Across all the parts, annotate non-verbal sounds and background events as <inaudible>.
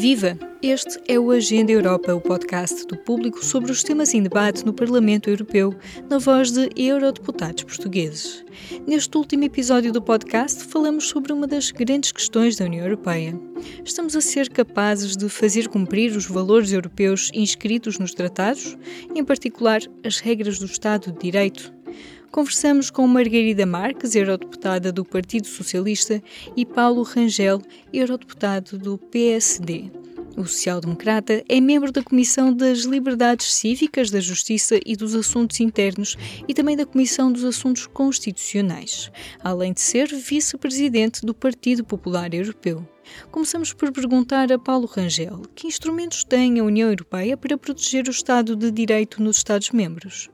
Viva! Este é o Agenda Europa, o podcast do público sobre os temas em debate no Parlamento Europeu, na voz de eurodeputados portugueses. Neste último episódio do podcast, falamos sobre uma das grandes questões da União Europeia. Estamos a ser capazes de fazer cumprir os valores europeus inscritos nos tratados, em particular as regras do Estado de Direito? Conversamos com Margarida Marques, eurodeputada do Partido Socialista, e Paulo Rangel, eurodeputado do PSD. O social-democrata é membro da Comissão das Liberdades Cívicas, da Justiça e dos Assuntos Internos e também da Comissão dos Assuntos Constitucionais, além de ser vice-presidente do Partido Popular Europeu. Começamos por perguntar a Paulo Rangel que instrumentos tem a União Europeia para proteger o Estado de Direito nos Estados-membros.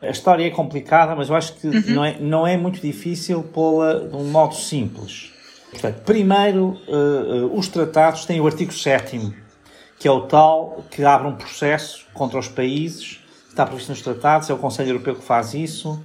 A história é complicada, mas eu acho que uhum. não, é, não é muito difícil pô-la de um modo simples. Portanto, primeiro, uh, uh, os tratados têm o artigo 7 que é o tal que abre um processo contra os países, está previsto nos tratados, é o Conselho Europeu que faz isso,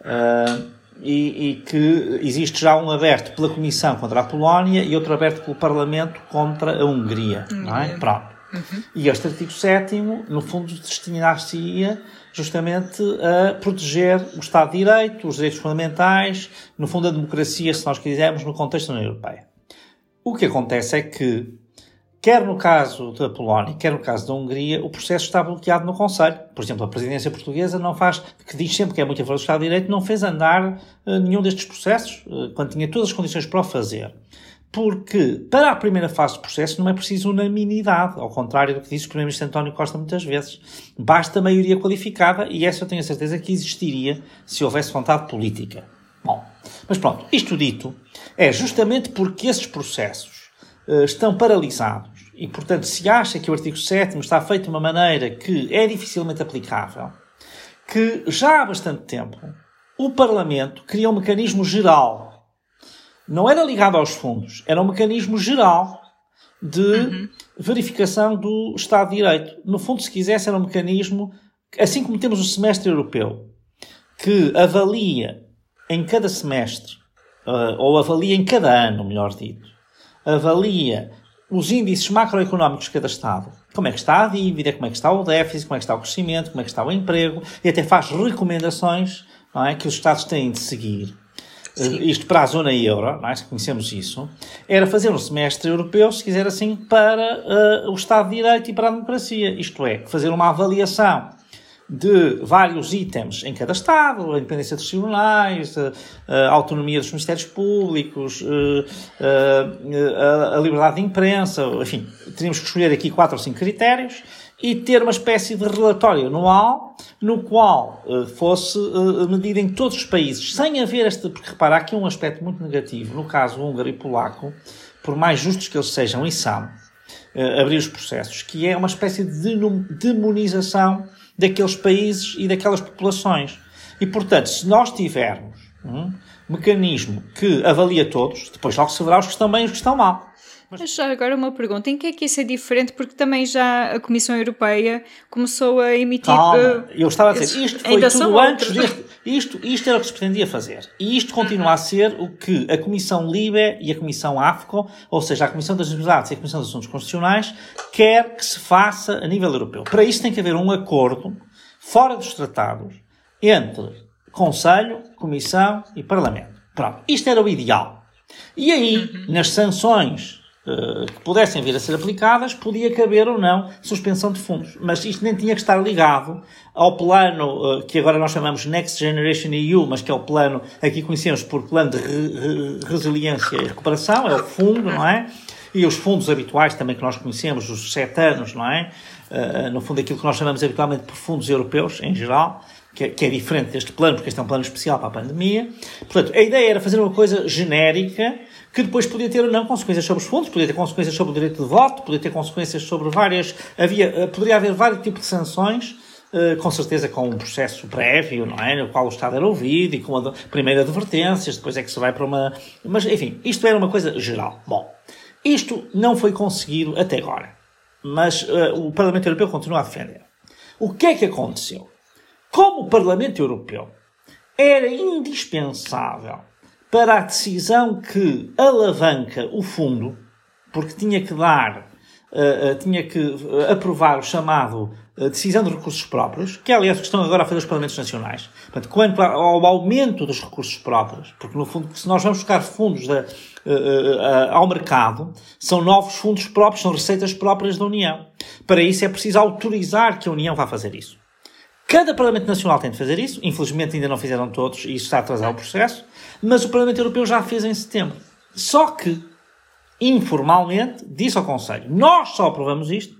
uh, e, e, que existe já um aberto pela Comissão contra a Polónia e outro aberto pelo Parlamento contra a Hungria. Não é? Pronto. Uhum. E este artigo 7 no fundo, destinar-se-ia justamente a proteger o Estado de Direito, os direitos fundamentais, no fundo a democracia, se nós quisermos, no contexto da União Europeia. O que acontece é que, quer no caso da Polónia, quer no caso da Hungria, o processo está bloqueado no Conselho. Por exemplo, a presidência portuguesa não faz, que diz sempre que é muito a favor do Estado de Direito, não fez andar uh, nenhum destes processos, uh, quando tinha todas as condições para o fazer porque para a primeira fase do processo não é preciso unanimidade, ao contrário do que disse o Primeiro-Ministro António Costa muitas vezes. Basta maioria qualificada e essa eu tenho a certeza que existiria se houvesse vontade política. Bom, mas pronto, isto dito, é justamente porque esses processos uh, estão paralisados e, portanto, se acha que o artigo 7 está feito de uma maneira que é dificilmente aplicável, que já há bastante tempo o Parlamento cria um mecanismo geral não era ligado aos fundos, era um mecanismo geral de uhum. verificação do Estado de Direito. No fundo, se quisesse, era um mecanismo, assim como temos o semestre europeu, que avalia em cada semestre, uh, ou avalia em cada ano, melhor dito, avalia os índices macroeconómicos de cada Estado. Como é que está a dívida, como é que está o déficit, como é que está o crescimento, como é que está o emprego, e até faz recomendações é, que os Estados têm de seguir. Sim. isto para a zona euro, nós é? conhecemos isso, era fazer um semestre europeu, se quiser assim, para uh, o Estado de Direito e para a democracia. Isto é, fazer uma avaliação de vários itens em cada Estado, a independência dos tribunais, a, a autonomia dos ministérios públicos, a, a, a, liberdade de imprensa, enfim, teríamos que escolher aqui quatro ou cinco critérios e ter uma espécie de relatório anual no qual uh, fosse uh, medido em todos os países, sem haver este. Porque repara, aqui um aspecto muito negativo, no caso húngaro e polaco, por mais justos que eles sejam e são, uh, abrir os processos, que é uma espécie de demonização daqueles países e daquelas populações. E, portanto, se nós tivermos um mecanismo que avalia todos, depois logo se verá os que estão bem e os que estão mal. Mas já agora uma pergunta, em que é que isso é diferente? Porque também já a Comissão Europeia começou a emitir... Calma, uh, eu estava a dizer, isto foi tudo antes deste... Isto, isto era o que se pretendia fazer. E isto continua a ser o que a Comissão LIBE e a Comissão AFCO, ou seja, a Comissão das Liberdades e a Comissão dos Assuntos Constitucionais, quer que se faça a nível europeu. Para isso tem que haver um acordo, fora dos tratados, entre Conselho, Comissão e Parlamento. Pronto. Isto era o ideal. E aí, uhum. nas sanções eh, que pudessem vir a ser aplicadas, podia caber ou não suspensão de fundos. Mas isto nem tinha que estar ligado ao plano uh, que agora nós chamamos Next Generation EU, mas que é o plano, aqui conhecemos por plano de re, re, resiliência e recuperação, é o fundo, não é? E os fundos habituais também que nós conhecemos, os sete anos, não é? Uh, no fundo, aquilo que nós chamamos habitualmente por fundos europeus, em geral, é, que é, diferente deste plano, porque este é um plano especial para a pandemia. Portanto, a ideia era fazer uma coisa genérica, que depois podia ter ou não consequências sobre os fundos, podia ter consequências sobre o direito de voto, podia ter consequências sobre várias. Havia, eh, poderia haver vários tipos de sanções. Uh, com certeza com um processo prévio, não é? No qual o Estado era ouvido e com a primeira advertências, depois é que se vai para uma. Mas, enfim, isto era uma coisa geral. Bom, isto não foi conseguido até agora. Mas uh, o Parlamento Europeu continua a defender. O que é que aconteceu? Como o Parlamento Europeu era indispensável para a decisão que alavanca o fundo, porque tinha que dar uh, tinha que aprovar o chamado decisão de recursos próprios, que é, aliás, o que estão agora a fazer os Parlamentos Nacionais. Portanto, quanto ao aumento dos recursos próprios, porque, no fundo, se nós vamos buscar fundos da, ao mercado, são novos fundos próprios, são receitas próprias da União. Para isso é preciso autorizar que a União vá fazer isso. Cada Parlamento Nacional tem de fazer isso, infelizmente ainda não fizeram todos e isso está a atrasar o processo, mas o Parlamento Europeu já fez em setembro. Só que, informalmente, disse ao Conselho: nós só aprovamos isto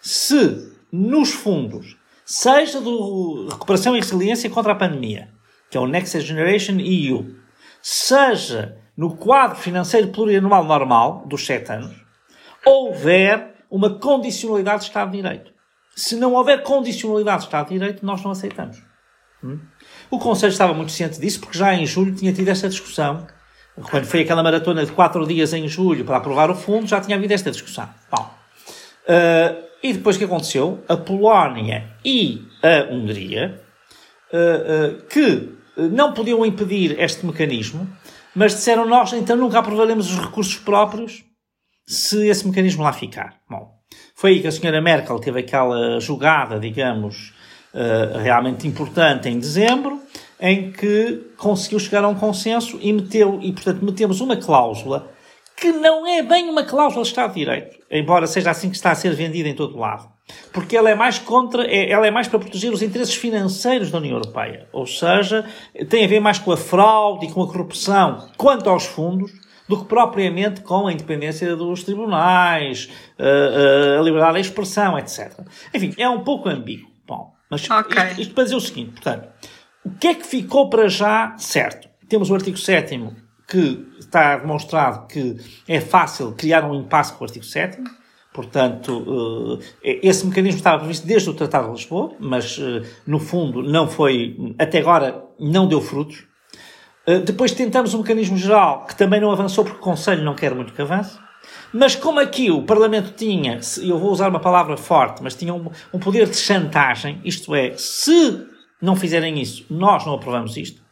se nos fundos, seja do recuperação e resiliência contra a pandemia, que é o Next Generation EU, seja no quadro financeiro plurianual normal dos sete anos, houver uma condicionalidade de Estado de Direito. Se não houver condicionalidade de Estado de Direito, nós não aceitamos. Hum? O Conselho estava muito ciente disso, porque já em julho tinha tido esta discussão. Quando foi aquela maratona de quatro dias em julho para aprovar o fundo, já tinha havido esta discussão. Bom, uh, e depois o que aconteceu? A Polónia e a Hungria, uh, uh, que não podiam impedir este mecanismo, mas disseram nós então nunca aprovaremos os recursos próprios se esse mecanismo lá ficar. Bom, foi aí que a senhora Merkel teve aquela jogada, digamos, uh, realmente importante em dezembro, em que conseguiu chegar a um consenso e meteu, e portanto metemos uma cláusula que não é bem uma cláusula de Estado de Direito, embora seja assim que está a ser vendida em todo lado. Porque ela é mais contra, é, ela é mais para proteger os interesses financeiros da União Europeia. Ou seja, tem a ver mais com a fraude e com a corrupção quanto aos fundos do que propriamente com a independência dos tribunais, a, a liberdade de expressão, etc. Enfim, é um pouco ambíguo. Bom, mas okay. isto, isto para dizer o seguinte, portanto, o que é que ficou para já certo? Temos o artigo 7 que está demonstrado que é fácil criar um impasse com o artigo 7 Portanto, eh, esse mecanismo estava previsto desde o Tratado de Lisboa, mas, eh, no fundo, não foi, até agora, não deu frutos. Eh, depois tentamos um mecanismo geral que também não avançou porque o Conselho não quer muito que avance. Mas como aqui o Parlamento tinha, eu vou usar uma palavra forte, mas tinha um, um poder de chantagem, isto é, se não fizerem isso, nós não aprovamos isto.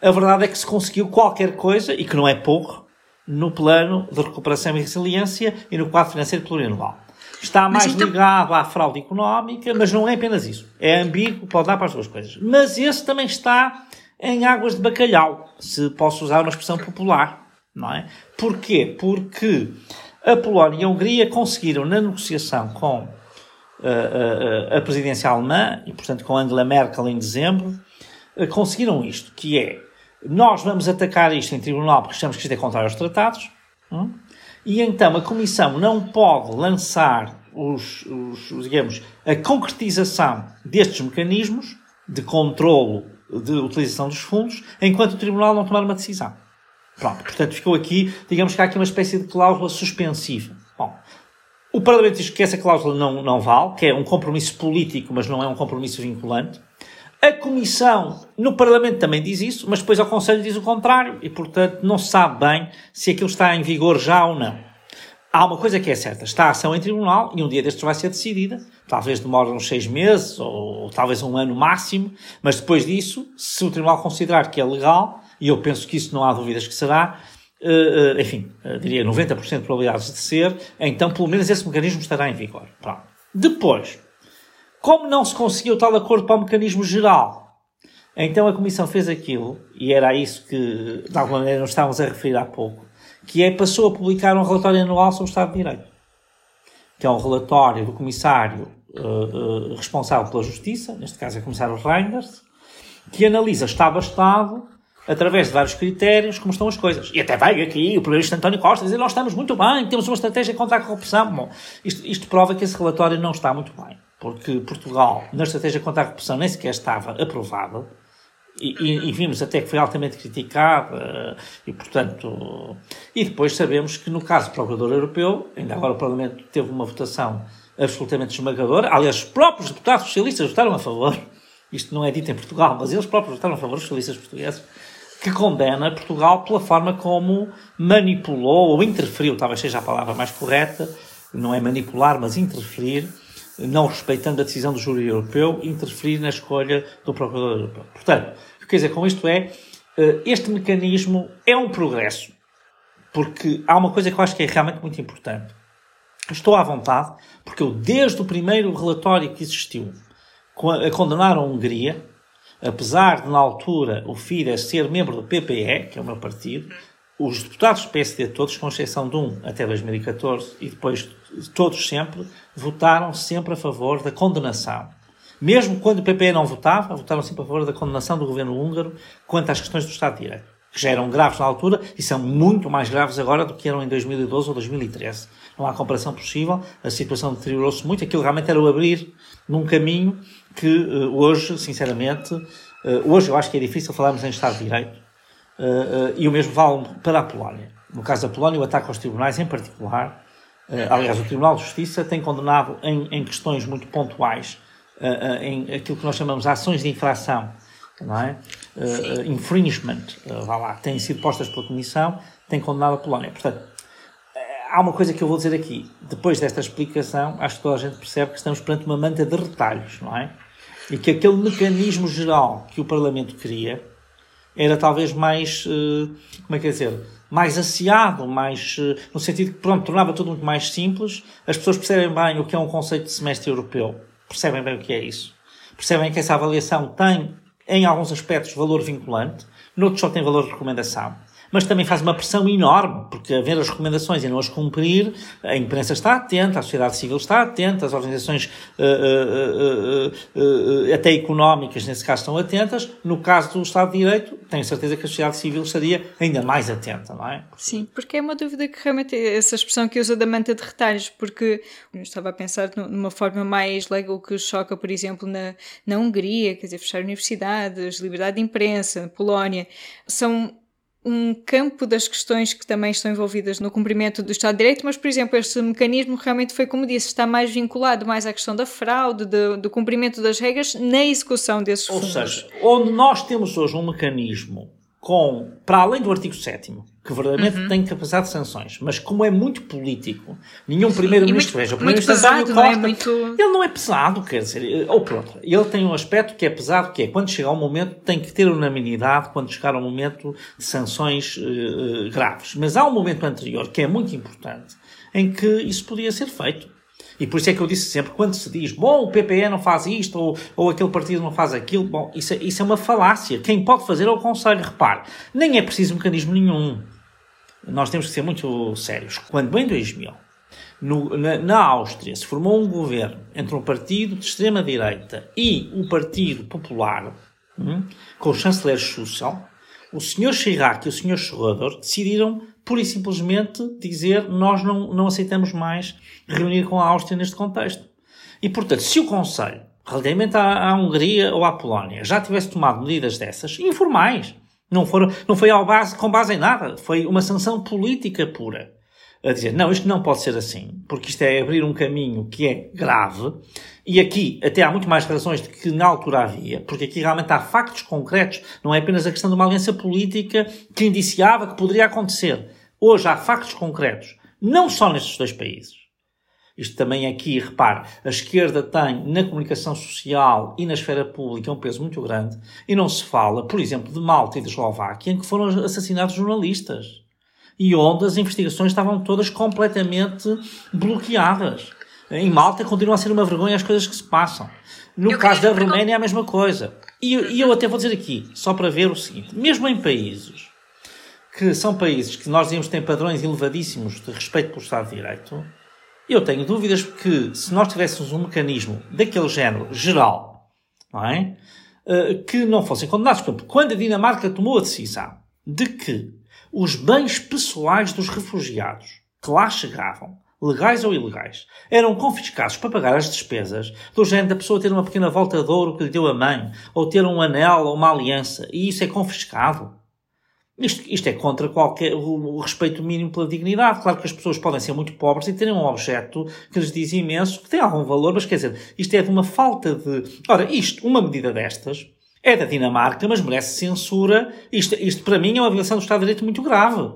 A verdade é que se conseguiu qualquer coisa, e que não é pouco, no plano de recuperação e resiliência e no quadro financeiro plurianual. Está mais então... ligado à fraude económica, mas não é apenas isso. É ambíguo, pode dar para as duas coisas. Mas esse também está em águas de bacalhau, se posso usar uma expressão popular, não é? Porquê? Porque a Polónia e a Hungria conseguiram, na negociação com uh, uh, a presidência alemã, e portanto com Angela Merkel em dezembro, uh, conseguiram isto, que é, nós vamos atacar isto em tribunal porque achamos que isto é contrário aos tratados, hum? e então a Comissão não pode lançar os, os, digamos, a concretização destes mecanismos de controlo de utilização dos fundos, enquanto o Tribunal não tomar uma decisão. Pronto, portanto ficou aqui, digamos que há aqui uma espécie de cláusula suspensiva. Bom, o Parlamento diz que essa cláusula não, não vale, que é um compromisso político, mas não é um compromisso vinculante. A Comissão no Parlamento também diz isso, mas depois ao Conselho diz o contrário e, portanto, não se sabe bem se aquilo está em vigor já ou não. Há uma coisa que é certa, está a ação em tribunal e um dia destes vai ser decidida. Talvez demore uns seis meses ou, talvez um ano máximo, mas depois disso, se o tribunal considerar que é legal, e eu penso que isso não há dúvidas que será, uh, uh, enfim, uh, diria 90% de probabilidades de ser, então pelo menos esse mecanismo estará em vigor. Pronto. Depois, como não se conseguiu tal acordo para o mecanismo geral, então a Comissão fez aquilo, e era isso que, de alguma maneira, nós estávamos a referir há pouco, que é passou a publicar um relatório anual sobre o Estado de Direito, que é um relatório do comissário uh, uh, responsável pela Justiça, neste caso é o comissário Reinders, que analisa Estado a Estado, através de vários critérios, como estão as coisas. E até veio aqui o primeiro-ministro António Costa dizer nós estamos muito bem, temos uma estratégia contra a corrupção. Bom, isto, isto prova que esse relatório não está muito bem, porque Portugal, na estratégia contra a corrupção, nem sequer estava aprovado e, e, vimos até que foi altamente criticada e, portanto, e depois sabemos que no caso do Procurador Europeu, ainda agora o Parlamento teve uma votação absolutamente esmagadora, aliás, os próprios deputados socialistas votaram a favor, isto não é dito em Portugal, mas eles próprios votaram a favor, os socialistas portugueses, que condena Portugal pela forma como manipulou ou interferiu, talvez seja a palavra mais correta, não é manipular, mas interferir, não respeitando a decisão do júri europeu, interferir na escolha do Procurador Europeu. Portanto, o que quer dizer com isto é, eh, este mecanismo é um progresso, porque há uma coisa que eu acho que é realmente muito importante. Estou à vontade, porque eu, desde o primeiro relatório que existiu, a condenar a Hungria, apesar de, na altura, o Fidesz ser membro do PPE, que é o meu partido, os deputados do PSD todos, com exceção de um até 2014, e depois todos sempre, votaram sempre a favor da condenação. Mesmo quando o PPE não votava, votaram sempre a favor da condenação do governo húngaro quanto às questões do Estado de Direito, que já eram graves na altura e são muito mais graves agora do que eram em 2012 ou 2013. Não há comparação possível, a situação deteriorou-se muito, aquilo realmente era o abrir num caminho que uh, hoje, sinceramente, uh, hoje eu acho que é difícil falarmos em Estado de Direito, uh, e o mesmo vale para a Polónia. No caso da Polónia, o ataque aos tribunais em particular, aliás, o Tribunal de Justiça tem condenado em, em questões muito pontuais, em aquilo que nós chamamos de ações de infração, não é? infringement, vá lá, têm sido postas pela Comissão, tem condenado a Polónia. Portanto, há uma coisa que eu vou dizer aqui. Depois desta explicação, acho que toda a gente percebe que estamos perante uma manta de retalhos, não é? E que aquele mecanismo geral que o Parlamento queria era talvez mais, eh, como é que é dizer, mais asseado, mais, eh, no sentido que, pronto, tornava tudo muito mais simples. As pessoas percebem bem o que é um conceito de semestre europeu. Percebem bem o que é isso. Percebem que essa avaliação tem, em alguns aspectos, valor vinculante, noutros só tem valor de recomendação mas também faz uma pressão enorme, porque a ver as recomendações e não as cumprir, a imprensa está atenta, a sociedade civil está atenta, as organizações uh, uh, uh, até económicas, nesse caso, estão atentas. No caso do Estado de Direito, tenho certeza que a sociedade civil estaria ainda mais atenta, não é? Sim, porque é uma dúvida que realmente é essa expressão que usa da manta de retalhos, porque eu estava a pensar numa forma mais legal que choca, por exemplo, na, na Hungria, quer dizer, fechar universidades, liberdade de imprensa, Polónia, são um campo das questões que também estão envolvidas no cumprimento do Estado de Direito, mas, por exemplo, este mecanismo realmente foi, como disse, está mais vinculado mais à questão da fraude, do, do cumprimento das regras na execução desses fundos. Ou seja, onde nós temos hoje um mecanismo com, para além do artigo 7 que verdadeiramente uhum. tem capacidade de sanções, mas como é muito político, nenhum primeiro-ministro, veja, o primeiro-ministro Costa, não é muito... ele não é pesado, quer dizer, ou pronto, ele tem um aspecto que é pesado, que é quando chegar ao momento tem que ter unanimidade quando chegar ao momento de sanções uh, graves. Mas há um momento anterior que é muito importante em que isso podia ser feito. E por isso é que eu disse sempre, quando se diz, bom, o PPE não faz isto, ou, ou aquele partido não faz aquilo, bom, isso, é, isso é uma falácia. Quem pode fazer é o Conselho. Repare, nem é preciso mecanismo nenhum. Nós temos que ser muito sérios. Quando em 2000, no, na, na, Áustria, se formou um governo entre um partido de extrema-direita e o Partido Popular, hum, com o chanceler Schussel, o Sr. Chirac e o Sr. Schröder decidiram pura e simplesmente dizer nós não, não aceitamos mais reunir com a Áustria neste contexto. E, portanto, se o Conselho, relativamente à, à Hungria ou à Polónia, já tivesse tomado medidas dessas, informais, não, foram, não foi ao base, com base em nada, foi uma sanção política pura. A dizer, não, isto não pode ser assim, porque isto é abrir um caminho que é grave, e aqui até há muito mais razões do que na altura havia, porque aqui realmente há factos concretos, não é apenas a questão de uma aliança política que indiciava que poderia acontecer. Hoje há factos concretos, não só nestes dois países. Isto também aqui, repare, a esquerda tem na comunicação social e na esfera pública um peso muito grande e não se fala, por exemplo, de Malta e de Eslováquia, em que foram assassinados jornalistas e onde as investigações estavam todas completamente bloqueadas. Em Malta continua a ser uma vergonha as coisas que se passam. No eu caso da Roménia é a mesma coisa. E, e eu até vou dizer aqui, só para ver o seguinte: mesmo em países que são países que nós dizemos que têm padrões elevadíssimos de respeito pelo Estado de Direito, eu tenho dúvidas que se nós tivéssemos um mecanismo daquele género geral, não é? Eh, que não fossem condenados. Portanto, quando a Dinamarca tomou a decisão de que os bens pessoais dos refugiados que lá chegavam, legais ou ilegais, eram confiscados para pagar as despesas do género da pessoa ter uma pequena volta de ouro que lhe deu a mãe, ou ter um anel ou uma aliança, e isso é confiscado. Isto, isto, é contra qualquer o, o, respeito mínimo pela dignidade. Claro que as pessoas podem ser muito pobres e terem um objeto que lhes diz imenso, que tem algum valor, mas quer dizer, isto é de uma falta de. Ora, isto, uma medida destas, é da Dinamarca, mas merece censura. Isto, isto para mim é uma violação do Estado de Direito muito grave.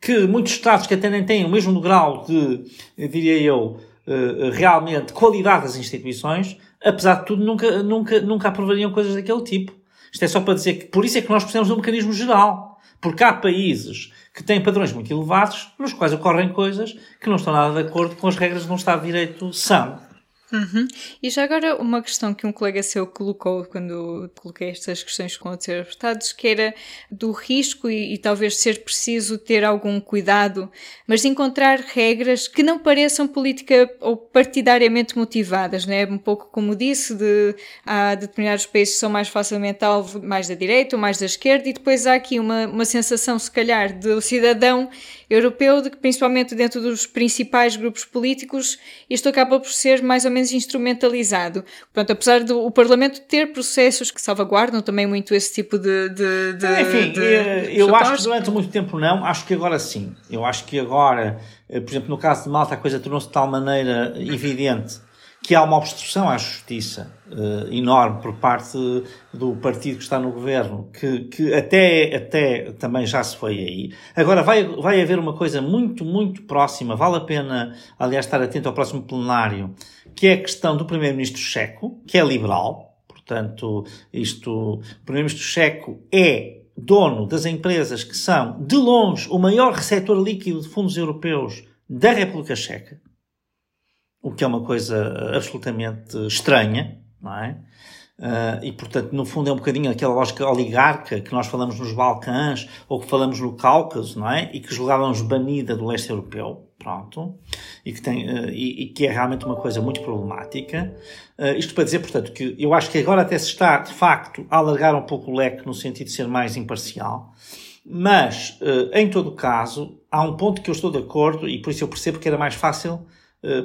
Que muitos Estados que até nem têm o mesmo grau de, diria eu, eh, realmente qualidade das instituições, apesar de tudo, nunca, nunca, nunca aprovariam coisas daquele tipo. Isto é só para dizer que por isso é que nós precisamos de um mecanismo geral Porque há países que têm padrões muito elevados, nos quais ocorrem coisas que não estão nada de acordo com as regras de um Estado de Direito são. Uhum. E já agora uma questão que um colega seu colocou quando coloquei estas questões com outros deputados, que era do risco e, e, talvez ser preciso ter algum cuidado, mas de encontrar regras que não pareçam política ou partidariamente motivadas, né? Um pouco como disse, de há determinados países que são mais facilmente alvo mais da direita ou mais da esquerda, e depois há aqui uma, uma sensação, se calhar, do cidadão europeu, de que principalmente dentro dos principais grupos políticos, isto acaba por ser mais ou menos menos instrumentalizado. Portanto, apesar do o Parlamento ter processos que salvaguardam também muito esse tipo de. de, de Enfim, de, eh, eu, acho que durante muito tempo não, acho que agora sim. Eu acho que agora, eh, por exemplo, no caso de Malta, a coisa tornou-se de tal maneira evidente que há uma obstrução à justiça uh, enorme por parte do partido que está no governo, que, que até, até também já se foi aí. Agora vai, vai haver uma coisa muito, muito próxima, vale a pena, aliás, estar atento ao próximo plenário, que é a questão do primeiro-ministro checo, que é liberal, portanto, isto, o primeiro-ministro checo é dono das empresas que são, de longe, o maior receptor líquido de fundos europeus da República Checa o que é uma coisa absolutamente estranha, não é? Uh, e, portanto, no fundo é um bocadinho aquela lógica oligarca que nós falamos nos Balcãs ou que falamos no Cáucaso, não é? E que julgávamos banida do leste europeu, pronto, e que, tem, uh, e, e, que é realmente uma coisa muito problemática. Uh, isto para dizer, portanto, que eu acho que agora até se está, de facto, a alargar um pouco o leque no sentido de ser mais imparcial, mas, em todo caso, há um ponto que eu estou de acordo e por isso eu percebo que era mais fácil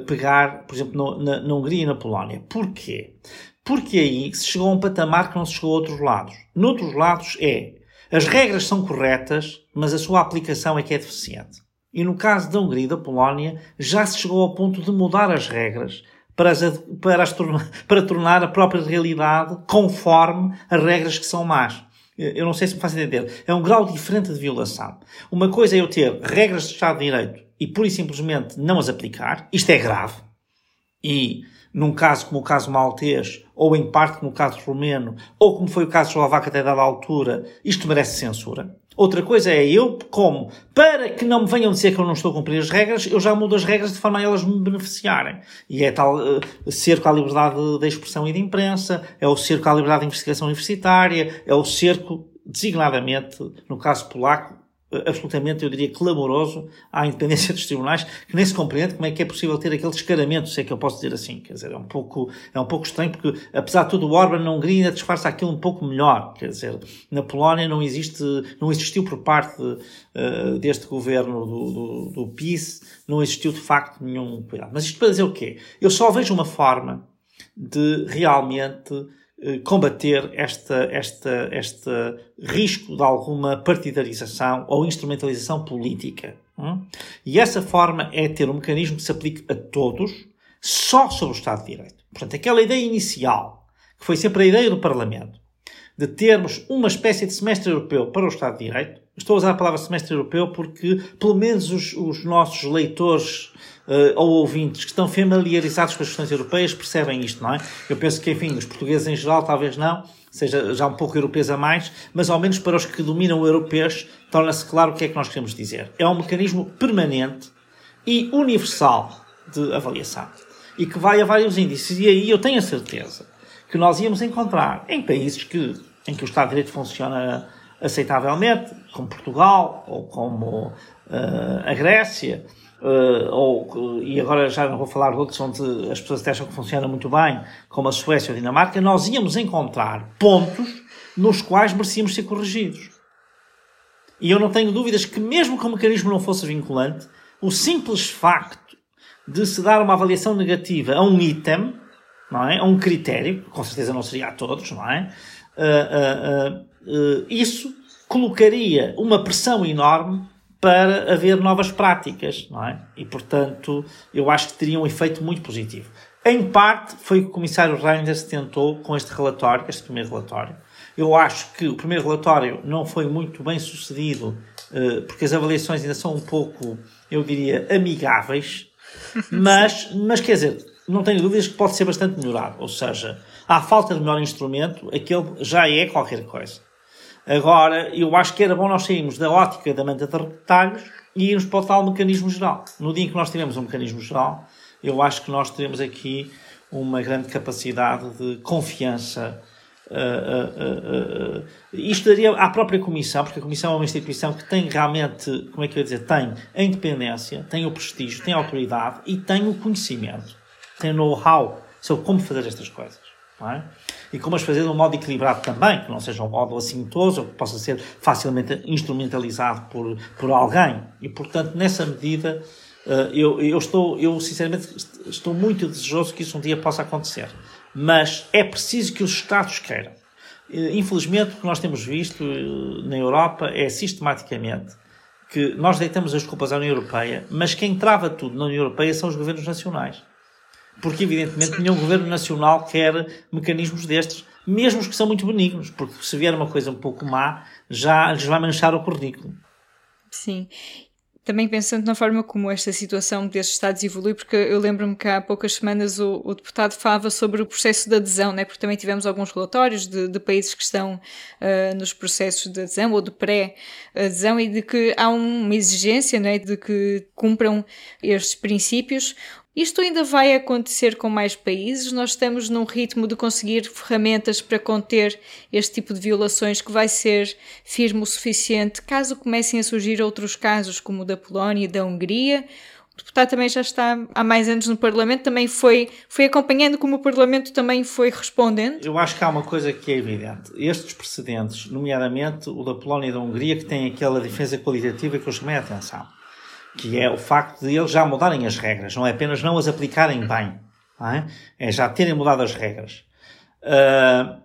pegar, por exemplo, na, na Hungria e na Polónia. Porquê? Porque aí se chegou a um patamar que não se chegou a outros lados. Noutros lados é, as regras são corretas, mas a sua aplicação é que é deficiente. E no caso da Hungria e da Polónia, já se chegou ao ponto de mudar as regras para, as, para, as, <laughs> para tornar a própria realidade conforme as regras que são más. Eu não sei se me faz entender. É um grau diferente de violação. Uma coisa é eu ter regras de Estado de Direito e pura e simplesmente não as aplicar. Isto é grave. E num caso como o caso maltês, ou em parte como o caso romeno, ou como foi o caso eslovaco até dada altura, isto merece censura. Outra coisa é eu, como, para que não me venham dizer que eu não estou a cumprir as regras, eu já mudo as regras de forma a elas me beneficiarem. E é tal uh, cerco à liberdade de expressão e de imprensa, é o cerco à liberdade de investigação universitária, é o cerco, designadamente, no caso polaco, absolutamente, eu diria, clamoroso à independência dos tribunais, que nem se compreende como é que é possível ter aquele descaramento, se é que eu posso dizer assim. Quer dizer, é um pouco, é um pouco estranho, porque, apesar de tudo, o Orban na Hungria ainda disfarça aquilo um pouco melhor. Quer dizer, na Polónia não existe, não existiu por parte uh, deste governo do, do, do PIS, não existiu de facto nenhum cuidado. Mas isto para dizer o quê? Eu só vejo uma forma de realmente combater esta, esta, este risco de alguma partidarização ou instrumentalização política. Hum? E essa forma é ter um mecanismo que se aplique a todos, só sobre o Estado de Direito. Portanto, aquela ideia inicial, que foi sempre a ideia do Parlamento, de termos uma espécie de semestre europeu para o Estado de Direito, estou a usar a palavra semestre europeu porque, pelo menos, os, os nossos leitores uh, ou ouvintes que estão familiarizados com as questões europeias percebem isto, não é? Eu penso que, enfim, os portugueses em geral talvez não, seja já um pouco europeus a mais, mas ao menos para os que dominam o europeus torna-se claro o que é que nós queremos dizer. É um mecanismo permanente e universal de avaliação e que vai a vários índices. E aí eu tenho a certeza que nós íamos encontrar em países que, em que o Estado de Direito funciona aceitavelmente, como Portugal ou como uh, a Grécia, Uh, ou, e agora já não vou falar de outros onde as pessoas acham que funciona muito bem, como a Suécia ou a Dinamarca, nós íamos encontrar pontos nos quais merecíamos ser corrigidos. E eu não tenho dúvidas que, mesmo que o mecanismo não fosse vinculante, o simples facto de se dar uma avaliação negativa a um item, não é? a um critério, que com certeza não seria a todos, não é? Uh, uh, isso colocaria uma pressão enorme para haver novas práticas, não é? E, portanto, eu acho que teria um efeito muito positivo. Em parte, foi o que o comissário Reinders tentou com este relatório, este primeiro relatório. Eu acho que o primeiro relatório não foi muito bem sucedido, eh, porque as avaliações ainda são um pouco, eu diria, amigáveis, <laughs> mas, mas quer dizer, não tenho dúvidas que pode ser bastante melhorado. Ou seja, à falta de melhor instrumento, aquele já é qualquer coisa. Agora, eu acho que era bom nós sairmos da ótica da manta de retalhos e irmos para o tal mecanismo geral. No dia em que nós tivermos um mecanismo geral, eu acho que nós teremos aqui uma grande capacidade de confiança. Uh, uh, uh, isto daria à própria Comissão, porque a Comissão é uma instituição que tem realmente, como é que eu ia dizer, tem a independência, tem o prestígio, tem a autoridade e tem o conhecimento, tem o know-how sobre como fazer estas coisas. É? E como as fazer de um modo equilibrado também, que não seja um modo assintoso, ou que possa ser facilmente instrumentalizado por, por alguém. E, portanto, nessa medida, eh, eu, eu, estou, eu sinceramente estou muito desejoso que isso um dia possa acontecer. Mas é preciso que os Estados queiram. Infelizmente, o que nós temos visto eh, na Europa é sistematicamente que nós deitamos as culpas à União Europeia, mas quem trava tudo na União Europeia são os governos nacionais. Porque, evidentemente, nenhum governo nacional quer mecanismos destes, mesmo os que são muito benignos, porque se vier uma coisa um pouco má, já lhes vai manchar o currículo. Sim. Também pensando na forma como esta situação desses Estados evolui, porque eu lembro-me que há poucas semanas o, o, deputado falava sobre o processo de adesão, né? porque também tivemos alguns relatórios de, de países que estão uh, nos processos de adesão ou de pré-adesão e de que há uma exigência né? de que cumpram estes princípios. Isto ainda vai acontecer com mais países. Nós estamos num ritmo de conseguir ferramentas para conter este tipo de violações que vai ser firme o suficiente caso comecem a surgir outros casos, como o da Polónia e da Hungria. O deputado também já está há mais anos no Parlamento, também foi, foi acompanhando como o Parlamento também foi respondendo. Eu acho que há uma coisa que é evidente. Estes precedentes, nomeadamente o da Polónia e da Hungria, que têm aquela diferença qualitativa que eu chamei a atenção que é o facto de eles já mudarem as regras, não é apenas não as aplicarem bem, é? é? já terem mudado as regras. Uh,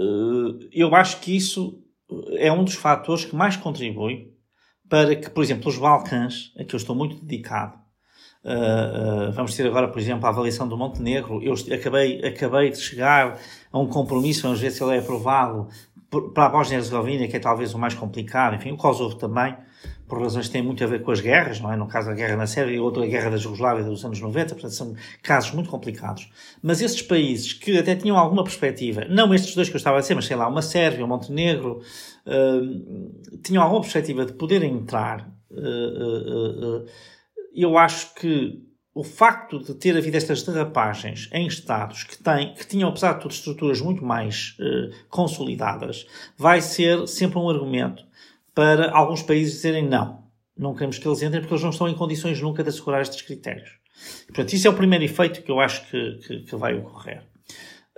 uh, eu acho que isso é um dos fatores que mais contribui para que, por exemplo, os Balcãs, a que eu estou muito dedicado, uh, vamos ter agora, por exemplo, a avaliação do Montenegro, eu acabei, acabei de chegar a um compromisso, vamos ver se ele é aprovado, para a Bósnia-Herzegovina, que é talvez o mais complicado, enfim, o Kosovo também, por razões que têm muito a ver com as guerras, não é? No caso da guerra na Sérvia e outra a guerra da Jugoslávia dos anos 90, portanto são casos muito complicados. Mas estes países que até tinham alguma perspectiva, não estes dois que eu estava a dizer, mas sei lá, uma Sérvia, um Montenegro, uh, tinham alguma perspectiva de poderem entrar, uh, uh, eu acho que o facto de ter havido estas derrapagens em Estados que, têm, que tinham, apesar de tudo, estruturas muito mais consolidadas, vai ser sempre um argumento para alguns países dizerem não, não queremos que eles entrem porque eles não estão em condições nunca de assegurar estes critérios. Portanto, isso é o primeiro efeito que eu acho que, que, que vai ocorrer.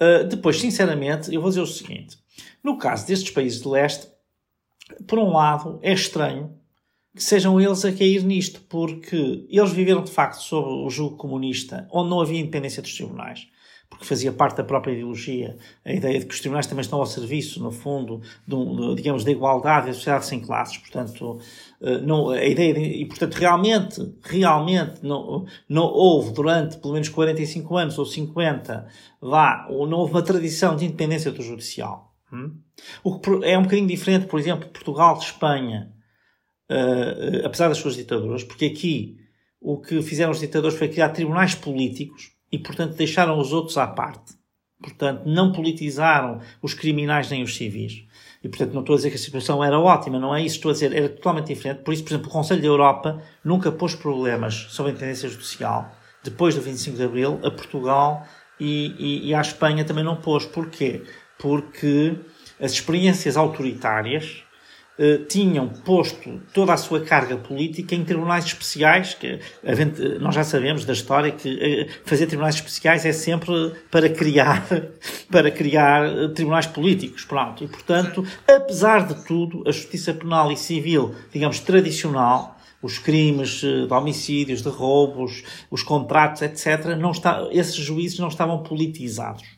Uh, depois, sinceramente, eu vou dizer o seguinte: no caso destes países de leste, por um lado, é estranho que sejam eles a cair nisto, porque eles viveram de facto sob o jugo comunista, onde não havia independência dos tribunais porque fazia parte da própria ideologia, a ideia de que os tribunais também estão ao serviço, no fundo, de, digamos, da igualdade da sociedade sem classes. Portanto, eh, não, a ideia de, e portanto, realmente, realmente não, não houve durante pelo menos 45 anos ou 50, vá, não houve uma tradição de independência do judicial. Hum? O que é um bocadinho diferente, por exemplo, Portugal de Espanha, uh, apesar das suas ditaduras, porque aqui o que fizeram os ditadores foi criar tribunais políticos e, portanto, deixaram os outros à parte. Portanto, não politizaram os criminais nem os civis. E, portanto, não estou a dizer que a situação era ótima, não é isso. Estou a dizer, era totalmente diferente. Por isso, por exemplo, o Conselho da Europa nunca pôs problemas sobre a independência judicial, depois do 25 de Abril, a Portugal e, e, e à Espanha também não pôs. Porquê? Porque as experiências autoritárias eh, tinham posto toda a sua carga política em tribunais especiais, que nós já sabemos da história que eh, fazer tribunais especiais é sempre para criar, <laughs> para criar eh, tribunais políticos, pronto. E, portanto, apesar de tudo, a justiça penal e civil, digamos, tradicional, os crimes de homicídios, de roubos, os contratos, etc., não está, esses juízes não estavam politizados.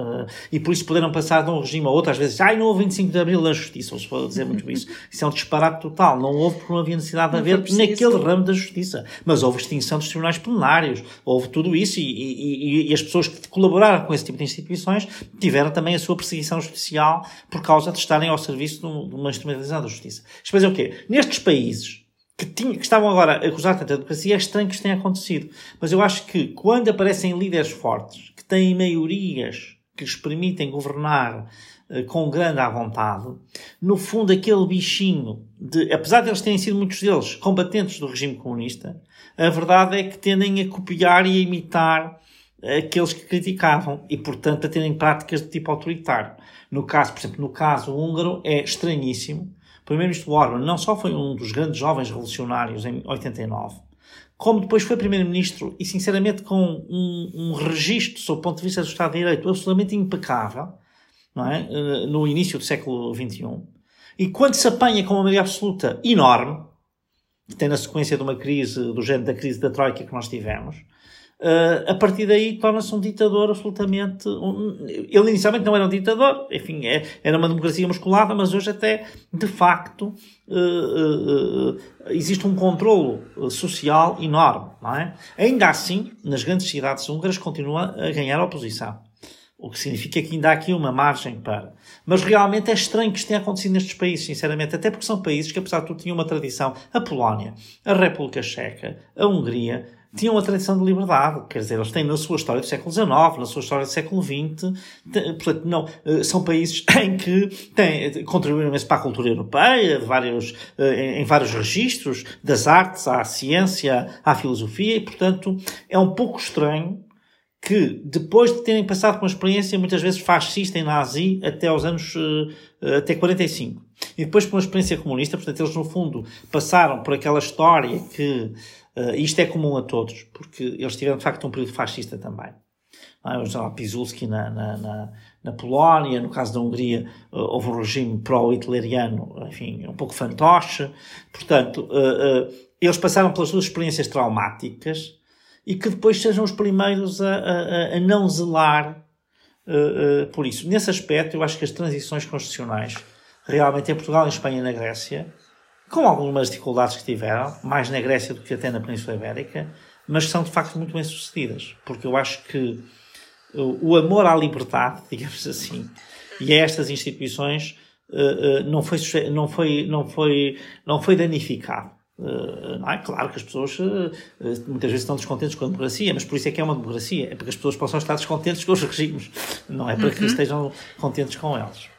Uh, e por isso puderam passar de um regime a outro, às vezes, ai, não houve 25 de Abril da Justiça, ou se pode dizer muito isso. Isso é um disparate total. Não houve porque não havia necessidade de haver naquele ramo da Justiça. Mas houve extinção dos tribunais plenários, houve tudo isso, e, e, e, as pessoas que colaboraram com esse tipo de instituições tiveram também a sua perseguição judicial por causa de estarem ao serviço de uma instrumentalização da Justiça. Isto quer dizer o quê? Nestes países, que, tinha, que, estavam agora a acusar tanta democracia, é estranho que isto tenha acontecido. Mas eu acho que quando aparecem líderes fortes, que têm maiorias que lhes permitem governar com grande à vontade. No fundo, aquele bichinho de, apesar de eles terem sido muitos deles combatentes do regime comunista, a verdade é que tendem a copiar e a imitar aqueles que criticavam e, portanto, a terem práticas de tipo autoritário. No caso, por exemplo, no caso húngaro, é estranhíssimo. O primeiro-ministro Orban não só foi um dos grandes jovens revolucionários em 89, como depois foi primeiro-ministro e, sinceramente, com um, um registro, sob o ponto de vista do Estado de Direito, absolutamente impecável, não é? Eh, no início do século XXI. E quando se apanha com uma maioria absoluta enorme, que tem na sequência de uma crise, do género da crise da Troika que nós tivemos, Uh, a partir daí torna-se um ditador absolutamente. Um, ele inicialmente não era um ditador, enfim, é, era uma democracia musculada, mas hoje, até de facto, uh, uh, existe um controlo social enorme, não é? Ainda assim, nas grandes cidades húngaras, continua a ganhar oposição. O que significa que ainda há aqui uma margem para. Mas realmente é estranho que isto tenha acontecido nestes países, sinceramente, até porque são países que, apesar de tudo, tinham uma tradição. A Polónia, a República Checa, a Hungria, tinham uma tradição de liberdade, quer dizer, eles têm na sua história do século XIX, na sua história do século XX, portanto, não, eh, são países <laughs> em que têm, contribuíram imenso para a cultura europeia, vários, eh, em vários registros, das artes à ciência, à filosofia, e, portanto, é um pouco estranho que, depois de terem passado por uma experiência muitas vezes fascista e nazi até aos anos, eh, até 45, e depois por uma experiência comunista, portanto, eles no fundo passaram por aquela história que Uh, isto é comum a todos, porque eles tiveram de facto um período fascista também. Ah, já Pisulski na, na, na, na, Polónia, no caso da Hungria, uh, houve um regime pró-hitleriano, enfim, um pouco fantoche. Portanto, uh, eles passaram pelas duas experiências traumáticas e que depois sejam os primeiros a, a, a não zelar por isso. Nesse aspecto, eu acho que as transições constitucionais, realmente em Portugal, em Espanha e na Grécia, com algumas dificuldades que tiveram, mais na Grécia do que até na Península Ibérica, mas são de facto muito bem sucedidas, porque eu acho que o amor à liberdade, <laughs> digamos assim, e a estas instituições eh, eh, não foi, não foi, não foi, não foi danificado. Eh, não é? Claro que as pessoas muitas vezes estão descontentes com a democracia, mas por isso é que é uma democracia. É para que as pessoas possam estar descontentes com os regimes, não é para que uhum. estejam contentes com eles.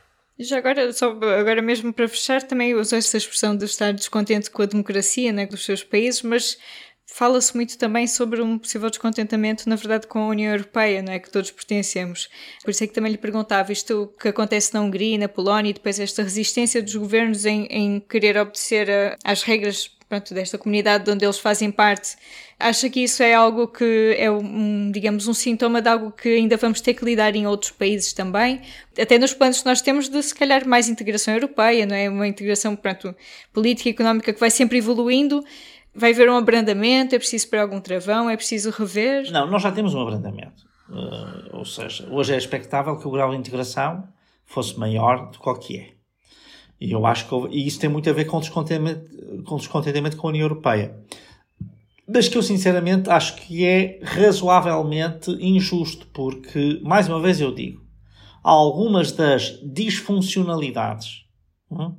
Já agora, só agora mesmo para fechar, também usou esta expressão de estar descontente com a democracia né, dos seus países, mas fala-se muito também sobre um possível descontentamento, na verdade, com a União Europeia, não é? que todos pertencemos. Por isso é que também lhe perguntava isto que acontece na Hungria e na Polónia e depois esta resistência dos governos em, em querer obedecer a, às regras pronto, desta comunidade de onde eles fazem parte. Acha que isso é algo que é, um, digamos, um sintoma de algo que ainda vamos ter que lidar em outros países também? Até nos planos que nós temos de, se calhar, mais integração europeia, não é? Uma integração, pronto, política e económica que vai sempre evoluindo. Vai haver um abrandamento? É preciso para algum travão? É preciso rever? Não, nós já temos um abrandamento. Uh, ou seja, hoje é expectável que o grau de integração fosse maior do que o que é. E eu acho que e isso tem muito a ver com descontentamento, com descontentamento com a União Europeia. Mas que eu sinceramente acho que é razoavelmente injusto, porque, mais uma vez eu digo, algumas das disfuncionalidades hum,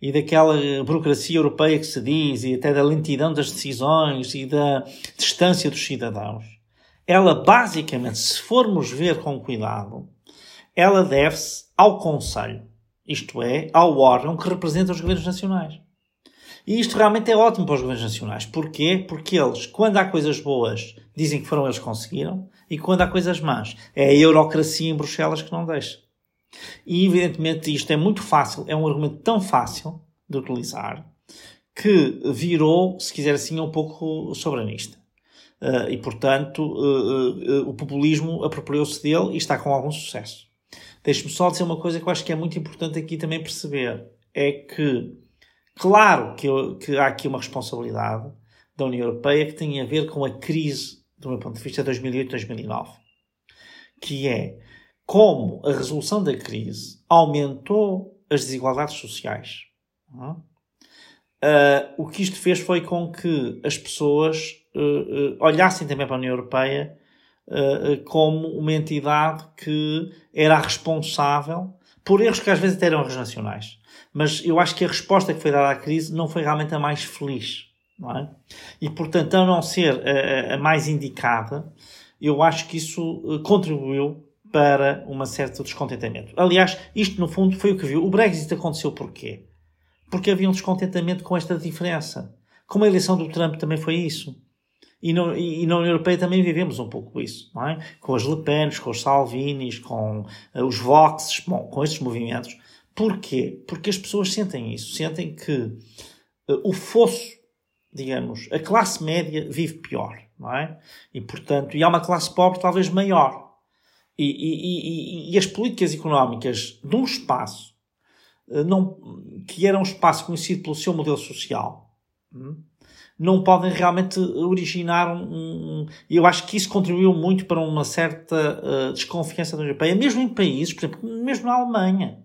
e daquela burocracia europeia que se diz, e até da lentidão das decisões e da distância dos cidadãos, ela basicamente, se formos ver com cuidado, ela deve-se ao Conselho isto é, ao órgão que representa os governos nacionais. E isto realmente é ótimo para os governos nacionais. Porquê? Porque eles, quando há coisas boas, dizem que foram eles que conseguiram, e quando há coisas más, é a eurocracia em Bruxelas que não deixa. E evidentemente isto é muito fácil, é um argumento tão fácil de utilizar, que virou, se quiser assim, um pouco soberanista. Uh, e portanto, uh, uh, o populismo apropriou-se dele e está com algum sucesso. Deixe-me só dizer uma coisa que eu acho que é muito importante aqui também perceber. É que, claro que, eu, que há aqui uma responsabilidade da União Europeia que tem a ver com a crise, do meu ponto de vista, 2008-2009. Que é como a resolução da crise aumentou as desigualdades sociais. Uh, o que isto fez foi com que as pessoas uh, uh, olhassem também para a União Europeia uh, como uma entidade que era responsável por erros que às vezes até eram erros nacionais. Mas eu acho que a resposta que foi dada à crise não foi realmente a mais feliz. Não é? E, portanto, a não ser a, a mais indicada, eu acho que isso contribuiu para uma certa descontentamento. Aliás, isto no fundo foi o que viu. O Brexit aconteceu porquê? Porque havia um descontentamento com esta diferença. Como a eleição do Trump também foi isso. E, no, e, na União Europeia também vivemos um pouco isso, não é? Com as Le Pen, com os Salvinis, com uh, os Vox, bom, com estes movimentos. Porquê? Porque as pessoas sentem isso. Sentem que uh, o fosso, digamos, a classe média vive pior, não é? E, portanto, e há uma classe pobre talvez maior. E, e, e as políticas económicas de um espaço uh, não, que era um espaço conhecido pelo seu modelo social, hum, não podem realmente originar um, um. Eu acho que isso contribuiu muito para uma certa uh, desconfiança da União Europeia, mesmo em países, por exemplo, mesmo na Alemanha.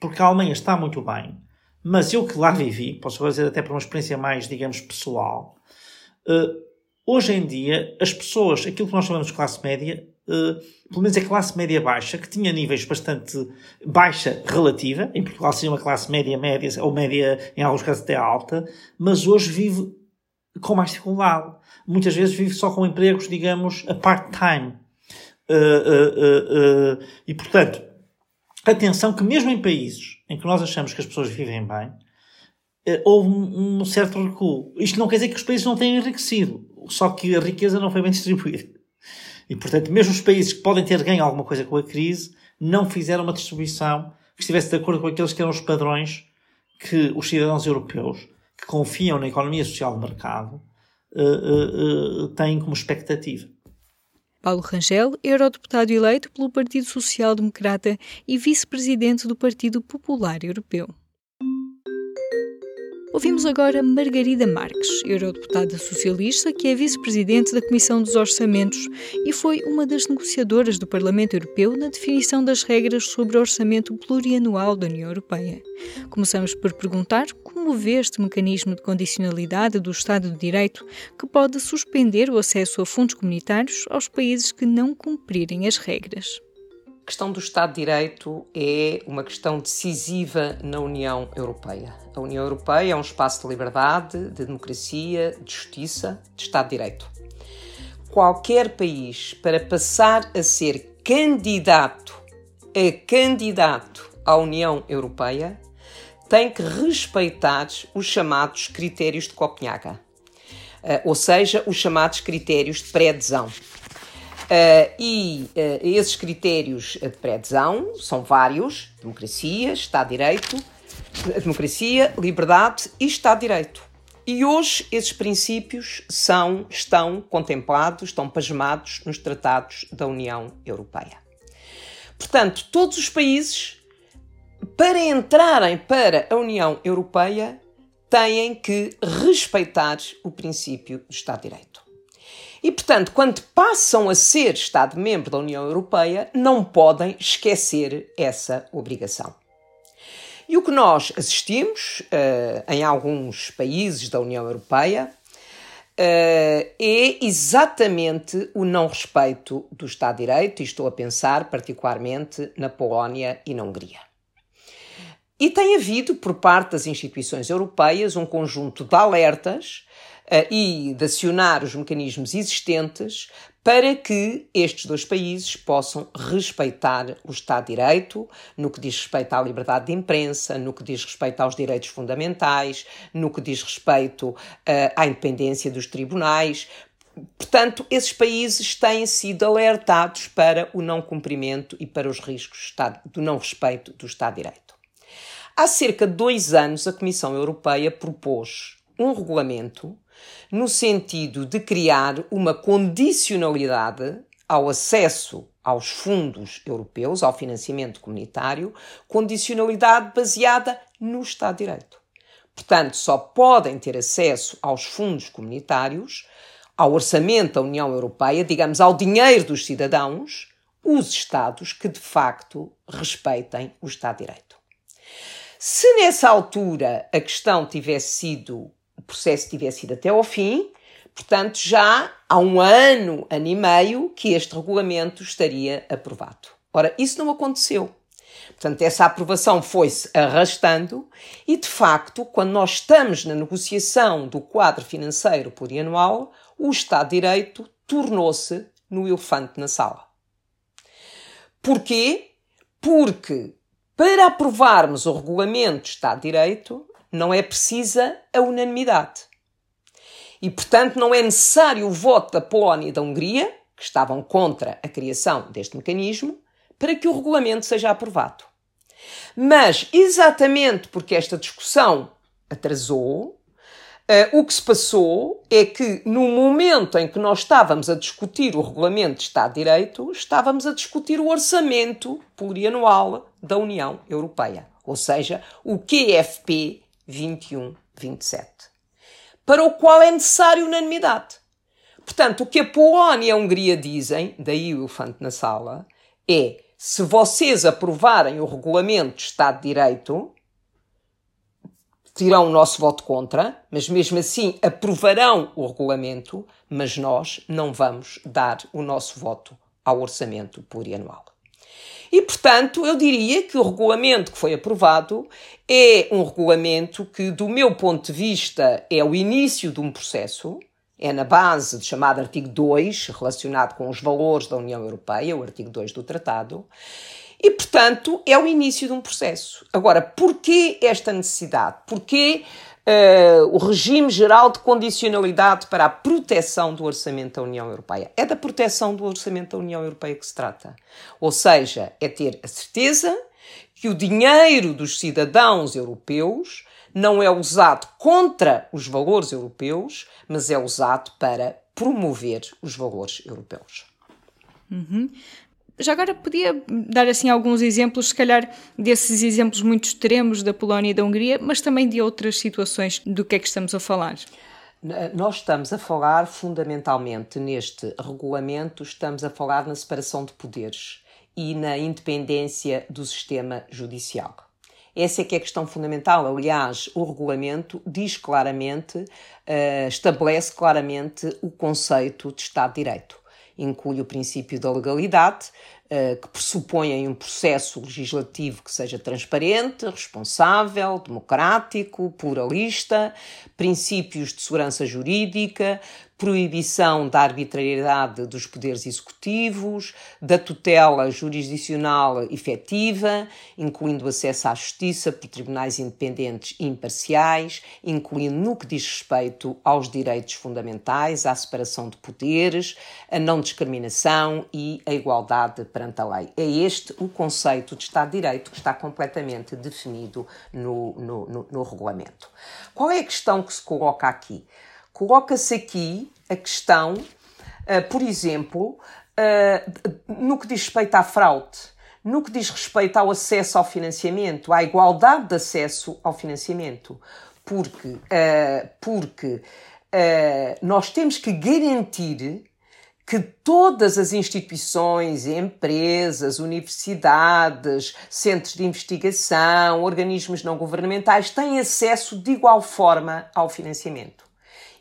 Porque a Alemanha está muito bem, mas eu que lá vivi, posso dizer até por uma experiência mais, digamos, pessoal, uh, hoje em dia, as pessoas, aquilo que nós chamamos de classe média, uh, pelo menos a classe média baixa, que tinha níveis bastante baixa relativa, em Portugal seria uma classe média média, ou média, em alguns casos até alta, mas hoje vive com mais dificuldade. Muitas vezes vive só com empregos, digamos, a part-time. Uh, uh, uh, e, portanto, atenção que mesmo em países em que nós achamos que as pessoas vivem bem, houve um, um, certo recuo. Isto não quer dizer que os países não tenham enriquecido, só que a riqueza não foi bem <laughs> distribuída. E, portanto, mesmo os países que podem ter ganho alguma coisa com a crise, não fizeram uma distribuição que estivesse de acordo com aqueles que eram os padrões que os cidadãos europeus que confiam na economia social de mercado uh, uh, têm como expectativa. Paulo Rangel, eurodeputado eleito pelo Partido Social Democrata e vice-presidente do Partido Popular Europeu. Ouvimos agora Margarida Marques, eurodeputada socialista, que é vice-presidente da Comissão dos Orçamentos e foi uma das negociadoras do Parlamento Europeu na definição das regras sobre o orçamento plurianual da União Europeia. Começamos por perguntar como vê este mecanismo de condicionalidade do Estado de Direito que pode suspender o acesso a fundos comunitários aos países que não cumprirem as regras. A questão do Estado de Direito é uma questão decisiva na União Europeia. A União Europeia é um espaço de liberdade, de democracia, de justiça, de Estado de Direito. Qualquer país, para passar a ser candidato a candidato à União Europeia, tem que respeitar os chamados critérios de Copenhaga, eh, ou seja, os chamados critérios de pré-adesão. Uh, e uh, esses critérios de pré-adesão são vários: democracia, Estado de Direito, democracia, liberdade e Estado de Direito. E hoje esses princípios são, estão contemplados, estão pasmados nos tratados da União Europeia. Portanto, todos os países, para entrarem para a União Europeia, têm que respeitar o princípio do Estado de Direito. E, portanto, quando passam a ser Estado-membro da União Europeia, não podem esquecer essa obrigação. E o que nós assistimos uh, em alguns países da União Europeia uh, é exatamente o não respeito do Estado de Direito, e estou a pensar particularmente na Polónia e na Hungria. E tem havido, por parte das instituições europeias, um conjunto de alertas uh, e de acionar os mecanismos existentes para que estes dois países possam respeitar o Estado de Direito no que diz respeito à liberdade de imprensa, no que diz respeito aos direitos fundamentais, no que diz respeito uh, à independência dos tribunais. Portanto, esses países têm sido alertados para o não cumprimento e para os riscos do não respeito do Estado de Direito. Há cerca de dois anos, a Comissão Europeia propôs um regulamento no sentido de criar uma condicionalidade ao acesso aos fundos europeus, ao financiamento comunitário, condicionalidade baseada no Estado de Direito. Portanto, só podem ter acesso aos fundos comunitários, ao orçamento da União Europeia, digamos, ao dinheiro dos cidadãos, os Estados que de facto respeitem o Estado de Direito. Se nessa altura a questão tivesse sido o processo tivesse sido até ao fim, portanto, já há um ano, ano e meio, que este regulamento estaria aprovado. Ora, isso não aconteceu. Portanto, essa aprovação foi-se arrastando e, de facto, quando nós estamos na negociação do quadro financeiro plurianual, o Estado de Direito tornou-se no elefante na sala. Porquê? Porque para aprovarmos o regulamento Estado de Direito não é precisa a unanimidade. E, portanto, não é necessário o voto da Polónia e da Hungria, que estavam contra a criação deste mecanismo, para que o regulamento seja aprovado. Mas, exatamente porque esta discussão atrasou, Uh, o que se passou é que, no momento em que nós estávamos a discutir o Regulamento de Estado de Direito, estávamos a discutir o orçamento plurianual da União Europeia, ou seja, o QFP 21-27, para o qual é necessário unanimidade. Portanto, o que a Polónia e a Hungria dizem, daí o elefante na sala, é se vocês aprovarem o Regulamento de Estado de Direito, terão o nosso voto contra, mas mesmo assim aprovarão o regulamento, mas nós não vamos dar o nosso voto ao orçamento plurianual. E, portanto, eu diria que o regulamento que foi aprovado é um regulamento que, do meu ponto de vista, é o início de um processo, é na base do chamado artigo 2, relacionado com os valores da União Europeia, o artigo 2 do Tratado, e, portanto, é o início de um processo. Agora, porquê esta necessidade? Porquê uh, o regime geral de condicionalidade para a proteção do orçamento da União Europeia? É da proteção do orçamento da União Europeia que se trata. Ou seja, é ter a certeza que o dinheiro dos cidadãos europeus não é usado contra os valores europeus, mas é usado para promover os valores europeus. Uhum. Já agora podia dar assim alguns exemplos, se calhar desses exemplos muito extremos da Polónia e da Hungria, mas também de outras situações do que é que estamos a falar. Nós estamos a falar fundamentalmente neste regulamento, estamos a falar na separação de poderes e na independência do sistema judicial. Essa é que é a questão fundamental. Aliás, o regulamento diz claramente, uh, estabelece claramente o conceito de Estado de Direito inclui o princípio da legalidade, que pressupõem um processo legislativo que seja transparente, responsável, democrático, pluralista, princípios de segurança jurídica, proibição da arbitrariedade dos poderes executivos, da tutela jurisdicional efetiva, incluindo acesso à justiça por tribunais independentes e imparciais, incluindo no que diz respeito aos direitos fundamentais, à separação de poderes, a não discriminação e a igualdade perante a lei. É este o conceito de Estado de Direito que está completamente definido no, no, no, no regulamento. Qual é a questão que se coloca aqui? Coloca-se aqui a questão, uh, por exemplo, uh, no que diz respeito à fraude, no que diz respeito ao acesso ao financiamento, à igualdade de acesso ao financiamento, porque, uh, porque nós temos que garantir que todas as instituições, empresas, universidades, centros de investigação, organismos não governamentais têm acesso de igual forma ao financiamento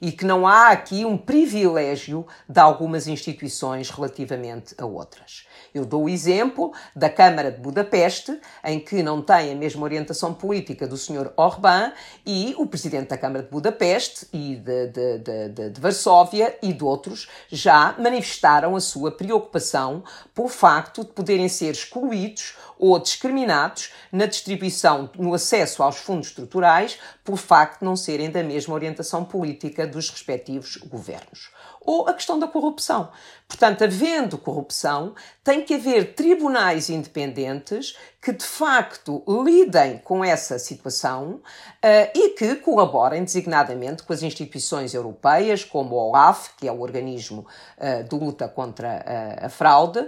e que não há aqui um privilégio de algumas instituições relativamente a outras. Eu dou o exemplo da Câmara de Budapeste, em que não tem a mesma orientação política do Sr. Orbán e o Presidente da Câmara de Budapeste e de, de, de, de, Varsóvia e de outros já manifestaram a sua preocupação pelo facto de poderem ser excluídos ou discriminados na distribuição, no acesso aos fundos estruturais, por facto de não serem da mesma orientação política dos respectivos governos ou a questão da corrupção. Portanto, havendo corrupção, tem que haver tribunais independentes que de facto lidem com essa situação uh, e que colaborem designadamente com as instituições europeias, como o OLAF, que é o organismo uh, de luta contra a, a fraude,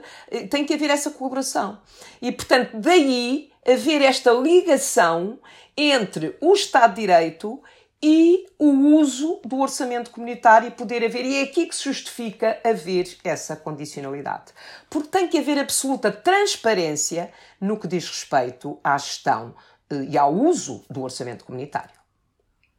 tem que haver essa colaboração. E, portanto, daí haver esta ligação entre o Estado de Direito e o uso do orçamento comunitário poder haver, e é aqui que se justifica haver essa condicionalidade. Porque tem que haver absoluta transparência no que diz respeito à gestão eh, e ao uso do orçamento comunitário.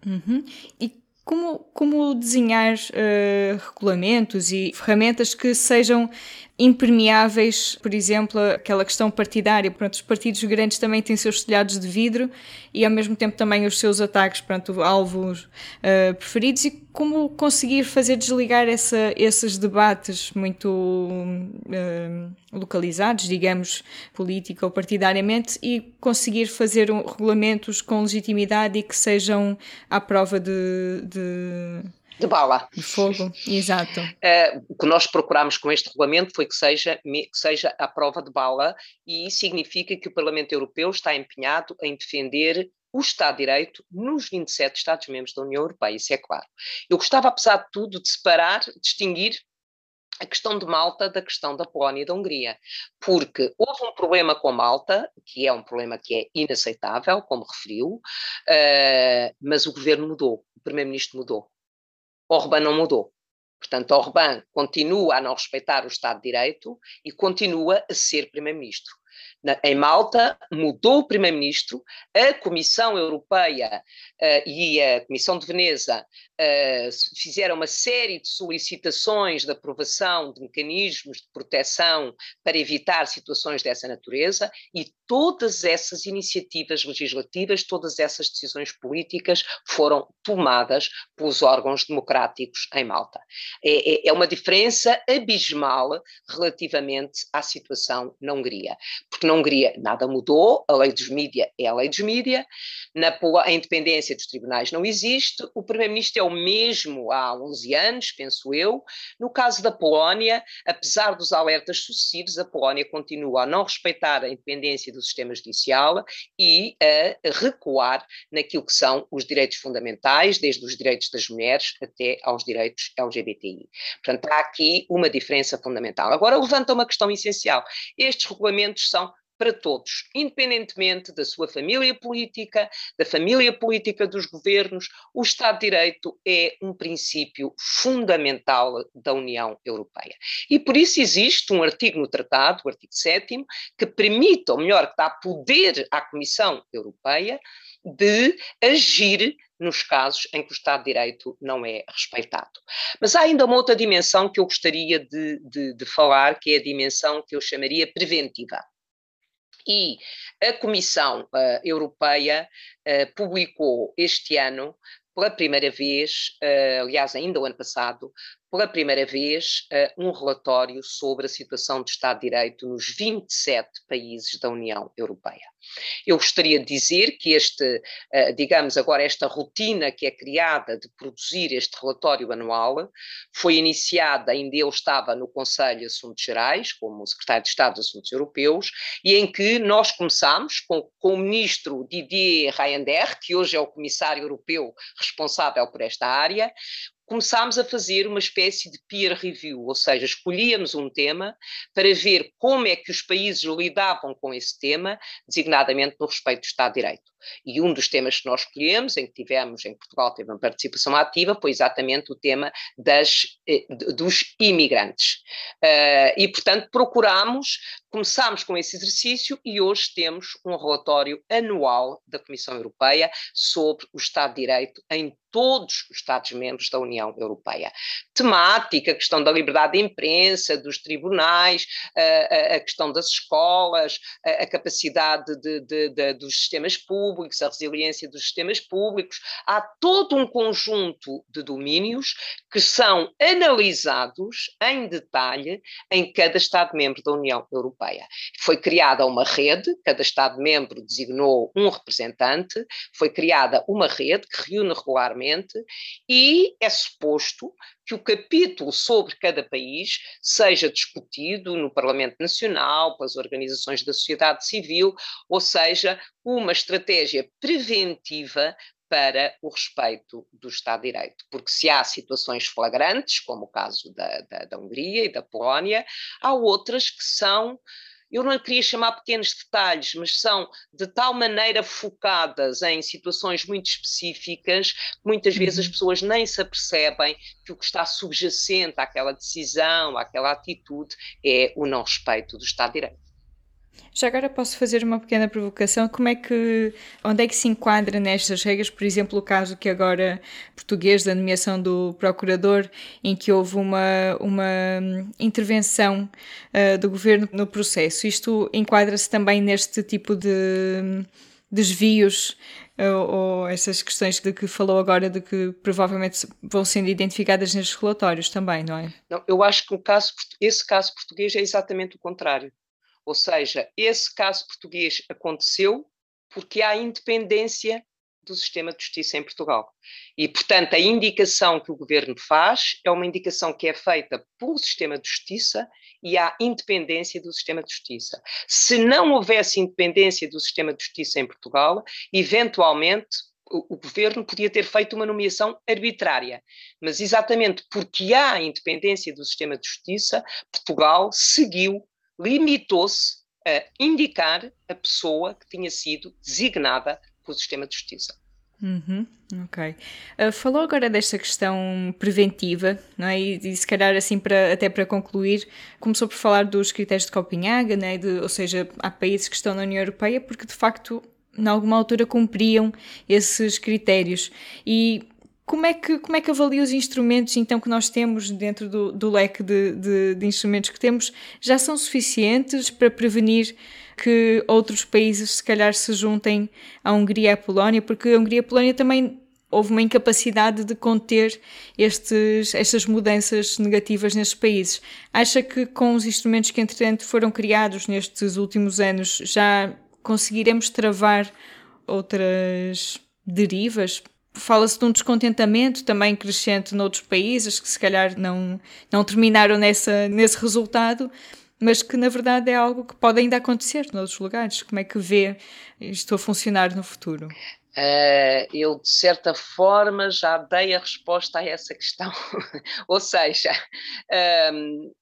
Uhum. E como, como desenhar uh, regulamentos e ferramentas que sejam impermeáveis, por exemplo, aquela questão partidária. Pronto, os partidos grandes também têm seus telhados de vidro e ao mesmo tempo também os seus ataques, pronto, alvos uh, preferidos e como conseguir fazer desligar essa, esses debates muito uh, localizados, digamos, política ou partidariamente e conseguir fazer um, regulamentos com legitimidade e que sejam à prova de, de de bala. De fogo, exato. Uh, o que nós procuramos com este regulamento foi que seja, que seja a prova de bala, e isso significa que o Parlamento Europeu está empenhado em defender o Estado de Direito nos 27 Estados-membros da União Europeia, isso é claro. Eu gostava, apesar de tudo, de separar, distinguir a questão de Malta da questão da Polónia e da Hungria, porque houve um problema com Malta, que é um problema que é inaceitável, como referiu, uh, mas o governo mudou, o primeiro-ministro mudou. Orbán não mudou. Portanto, Orbán continua a não respeitar o Estado de Direito e continua a ser primeiro-ministro. Em Malta, mudou o primeiro-ministro, a Comissão Europeia uh, e a Comissão de Veneza uh, fizeram uma série de solicitações de aprovação de mecanismos de proteção para evitar situações dessa natureza e todas essas iniciativas legislativas, todas essas decisões políticas foram tomadas pelos órgãos democráticos em Malta. É, é, é uma diferença abismal relativamente à situação na Hungria, porque na Hungria nada mudou, a lei dos mídia é a lei dos mídia, na, a independência dos tribunais não existe, o primeiro-ministro é o mesmo há 11 anos, penso eu. No caso da Polónia, apesar dos alertas sucessivos, a Polónia continua a não respeitar a independência do sistema judicial e a recuar naquilo que são os direitos fundamentais, desde os direitos das mulheres até aos direitos LGBTI. Portanto, há aqui uma diferença fundamental. Agora, levanta uma questão essencial. Estes regulamentos são para todos, independentemente da sua família política, da família política dos governos, o Estado de Direito é um princípio fundamental da União Europeia. E por isso existe um artigo no Tratado, o artigo 7, que permite, ou melhor, que dá poder à Comissão Europeia de agir nos casos em que o Estado de Direito não é respeitado. Mas há ainda uma outra dimensão que eu gostaria de, de, de falar, que é a dimensão que eu chamaria preventiva. E a Comissão uh, Europeia uh, publicou este ano, pela primeira vez, uh, aliás, ainda o ano passado, pela primeira vez, um relatório sobre a situação do Estado de Direito nos 27 países da União Europeia. Eu gostaria de dizer que este, uh, digamos agora, esta rotina que é criada de produzir este relatório anual foi iniciada, ainda eu estava no Conselho de Assuntos Gerais, como Secretário de Estado dos Assuntos Europeus, e em que nós começámos com, com o Ministro Didier Reynders, que hoje é o Comissário Europeu responsável por esta área, começámos a fazer uma espécie de peer review, ou seja, escolhíamos um tema para ver como é que os países lidavam com esse tema, designadamente no respeito do Estado de Direito. E um dos temas que nós escolhemos, em que tivemos, em Portugal teve uma participação ativa, foi exatamente o tema das, eh, dos imigrantes. Uh, e, portanto, procurámos, começámos com esse exercício e hoje temos um relatório anual da Comissão Europeia sobre o Estado de Direito em todos os Estados-membros da União Europeia. Temática, a questão da liberdade de imprensa, dos tribunais, a, a questão das escolas, a, a capacidade de, de, de, dos sistemas públicos, a resiliência dos sistemas públicos. Há todo um conjunto de domínios que são analisados em detalhe em cada Estado-membro da União Europeia. Foi criada uma rede, cada Estado-membro designou um representante, foi criada uma rede que reúne regularmente e é suposto que o capítulo sobre cada país seja discutido no Parlamento Nacional, pelas organizações da sociedade civil, ou seja, uma estratégia preventiva para o respeito do Estado de Direito. Porque se há situações flagrantes, como o caso da, da, da Hungria e da Polónia, há outras que são eu não queria chamar pequenos detalhes, mas são de tal maneira focadas em situações muito específicas, que muitas vezes as uhum. pessoas nem se apercebem que o que está subjacente àquela decisão, àquela atitude, é o não respeito do Estado de Direito. Já agora posso fazer uma pequena provocação. Como é que, onde é que se enquadra nestas regras, por exemplo, o caso que agora português da nomeação do procurador, em que houve uma, uma intervenção uh, do governo no processo. Isto enquadra-se também neste tipo de desvios ou, ou essas questões de que falou agora de que provavelmente vão sendo identificadas nestes relatórios também, não é? Não, eu acho que o caso, esse caso português é exatamente o contrário. Ou seja, esse caso português aconteceu porque há independência do sistema de justiça em Portugal. E, portanto, a indicação que o governo faz é uma indicação que é feita pelo sistema de justiça e há independência do sistema de justiça. Se não houvesse independência do sistema de justiça em Portugal, eventualmente o, governo podia ter feito uma nomeação arbitrária. Mas exatamente porque há independência do sistema de justiça, Portugal seguiu limitou-se a indicar a pessoa que tinha sido designada pelo sistema de justiça. Uhum, ok. Uh, falou agora desta questão preventiva, não é? E, e se calhar assim para, até para concluir, começou por falar dos critérios de Copenhaga, né? De, ou seja, há países que estão na União Europeia porque de facto, em alguma altura cumpriam esses critérios. E como é, que, como é que avalia os instrumentos então que nós temos dentro do, do leque de, de, de, instrumentos que temos? Já são suficientes para prevenir que outros países se calhar se juntem à Hungria e à Polónia? Porque a Hungria e a Polónia também houve uma incapacidade de conter estes, estas mudanças negativas nestes países. Acha que com os instrumentos que entretanto foram criados nestes últimos anos já conseguiremos travar outras derivas? Fala-se de um descontentamento também crescente noutros países que se calhar não, não terminaram nessa, nesse resultado, mas que na verdade é algo que pode ainda acontecer noutros lugares. Como é que vê isto a funcionar no futuro? Uh, eu, de certa forma, já dei a resposta a essa questão. <laughs> Ou seja, um, ehm,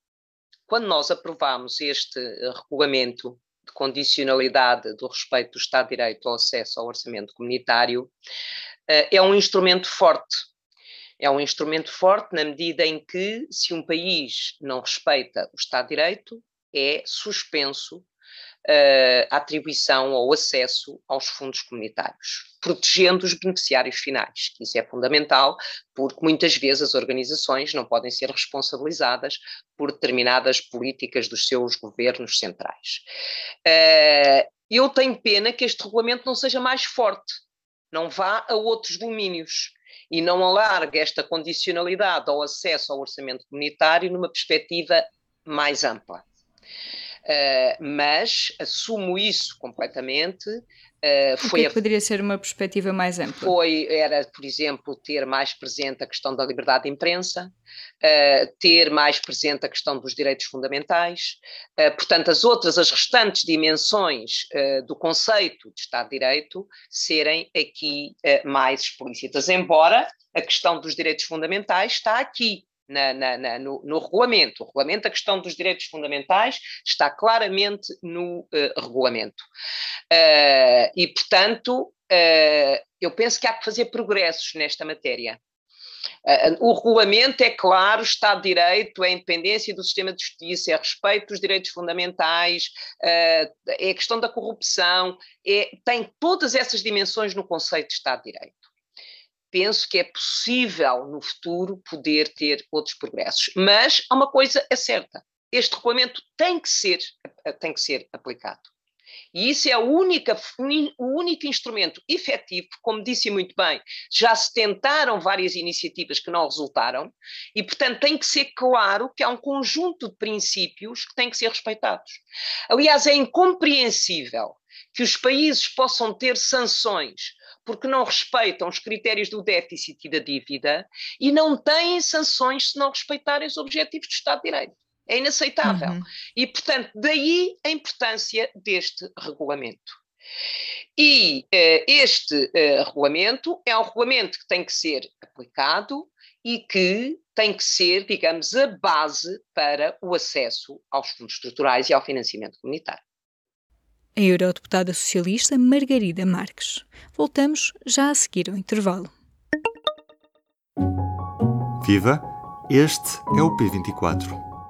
quando nós aprovamos este regulamento de condicionalidade do respeito do Estado de Direito ao acesso ao orçamento comunitário, é um instrumento forte. É um instrumento forte na medida em que, se um país não respeita o Estado de Direito, é suspenso uh, a atribuição ou acesso aos fundos comunitários, protegendo os beneficiários finais, isso é fundamental, porque muitas vezes as organizações não podem ser responsabilizadas por determinadas políticas dos seus governos centrais. Uh, eu tenho pena que este regulamento não seja mais forte, não vá a outros domínios e não alargue esta condicionalidade ao acesso ao orçamento comunitário numa perspectiva mais ampla. Uh, mas assumo isso completamente Uh, o que, a, poderia ser uma perspectiva mais ampla? Foi, era, por exemplo, ter mais presente a questão da liberdade de imprensa, uh, ter mais presente a questão dos direitos fundamentais, uh, portanto, as outras, as restantes dimensões do conceito de Estado de Direito serem aqui mais explícitas, embora a questão dos direitos fundamentais está aqui, na, na, na, no, no, regulamento. O regulamento, a questão dos direitos fundamentais está claramente no uh, regulamento. Uh, e, portanto, uh, eu penso que há que fazer progressos nesta matéria. O regulamento é claro, Estado de Direito, é a independência do sistema de justiça, é respeito dos direitos fundamentais, é a questão da corrupção, é, tem todas essas dimensões no conceito de Estado de Direito penso que é possível no futuro poder ter outros progressos. Mas há uma coisa é certa: este regulamento tem que ser, tem que ser aplicado. E isso é única, o único instrumento efetivo, como disse muito bem, já se tentaram várias iniciativas que não resultaram, e, portanto, tem que ser claro que há um conjunto de princípios que têm que ser respeitados. Aliás, é incompreensível que os países possam ter sanções porque não respeitam os critérios do déficit e da dívida e não têm sanções se não respeitarem os objetivos do Estado de Direito. É inaceitável. Uhum. E, portanto, daí a importância deste regulamento. E uh, este uh, regulamento é um regulamento que tem que ser aplicado e que tem que ser, digamos, a base para o acesso aos fundos estruturais e ao financiamento comunitário a eurodeputada socialista Margarida Marques. Voltamos já a seguir ao intervalo. Viva! Este é o P24.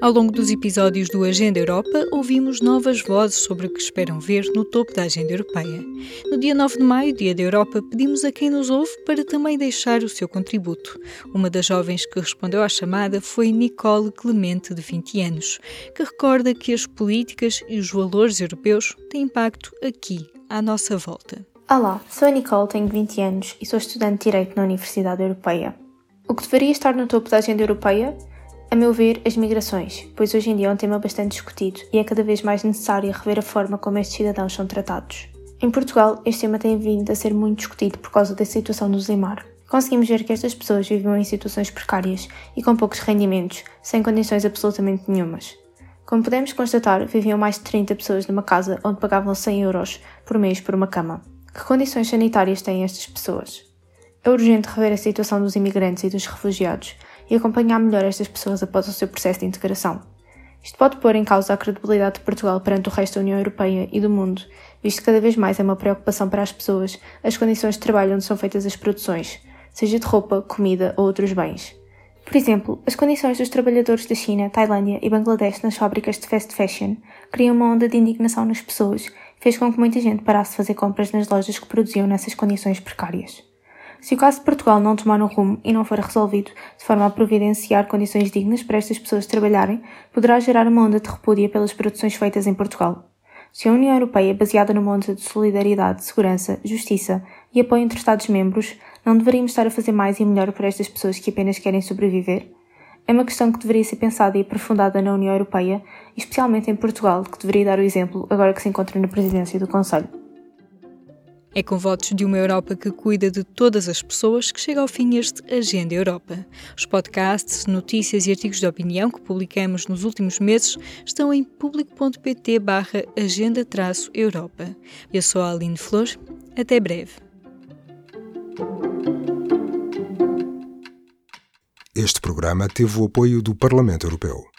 Ao longo dos episódios do Agenda Europa, ouvimos novas vozes sobre o que esperam ver no topo da agenda europeia. No dia 9 de maio, Dia da Europa, pedimos a quem nos ouve para também deixar o seu contributo. Uma das jovens que respondeu à chamada foi Nicole Clemente, de 20 anos, que recorda que as políticas e os valores europeus têm impacto aqui, à nossa volta. Olá, sou a Nicole, tenho 20 anos e sou estudante de Direito na Universidade Europeia. O que deveria estar no topo da agenda europeia? A meu ver, as migrações, pois hoje em dia é um tema bastante discutido e é cada vez mais necessário rever a forma como estes cidadãos são tratados. Em Portugal, este tema tem vindo a ser muito discutido por causa da situação do Zemar. Conseguimos ver que estas pessoas viviam em situações precárias e com poucos rendimentos, sem condições absolutamente nenhumas. Como podemos constatar, viviam mais de 30 pessoas numa casa onde pagavam 100 euros por mês por uma cama. Que condições sanitárias têm estas pessoas? É urgente rever a situação dos imigrantes e dos refugiados e acompanhar melhor estas pessoas após o seu processo de integração. Isto pode pôr em causa a credibilidade de Portugal perante o resto da União Europeia e do mundo, visto que cada vez mais é uma preocupação para as pessoas as condições de trabalho onde são feitas as produções, seja de roupa, comida ou outros bens. Por exemplo, as condições dos trabalhadores da China, Tailândia e Bangladesh nas fábricas de fast fashion criam uma onda de indignação nas pessoas fez com que muita gente parasse de fazer compras nas lojas que produziam nessas condições precárias. Se o caso de Portugal não tomar um rumo e não for resolvido de forma a providenciar condições dignas para estas pessoas trabalharem, poderá gerar uma onda de repúdia pelas produções feitas em Portugal. Se a União Europeia, baseada numa onda de solidariedade, segurança, justiça e apoio entre Estados-membros, não deveríamos estar a fazer mais e melhor para estas pessoas que apenas querem sobreviver? É uma questão que deveria ser pensada e aprofundada na União Europeia, especialmente em Portugal, que deveria dar o exemplo agora que se encontra na presidência do Conselho. É com votos de uma Europa que cuida de todas as pessoas que chega ao fim este Agenda Europa. Os podcasts, notícias e artigos de opinião que publicamos nos últimos meses estão em público.pt barra agenda-europa. Eu sou a Aline Flor. Até breve. Este programa teve o apoio do Parlamento Europeu.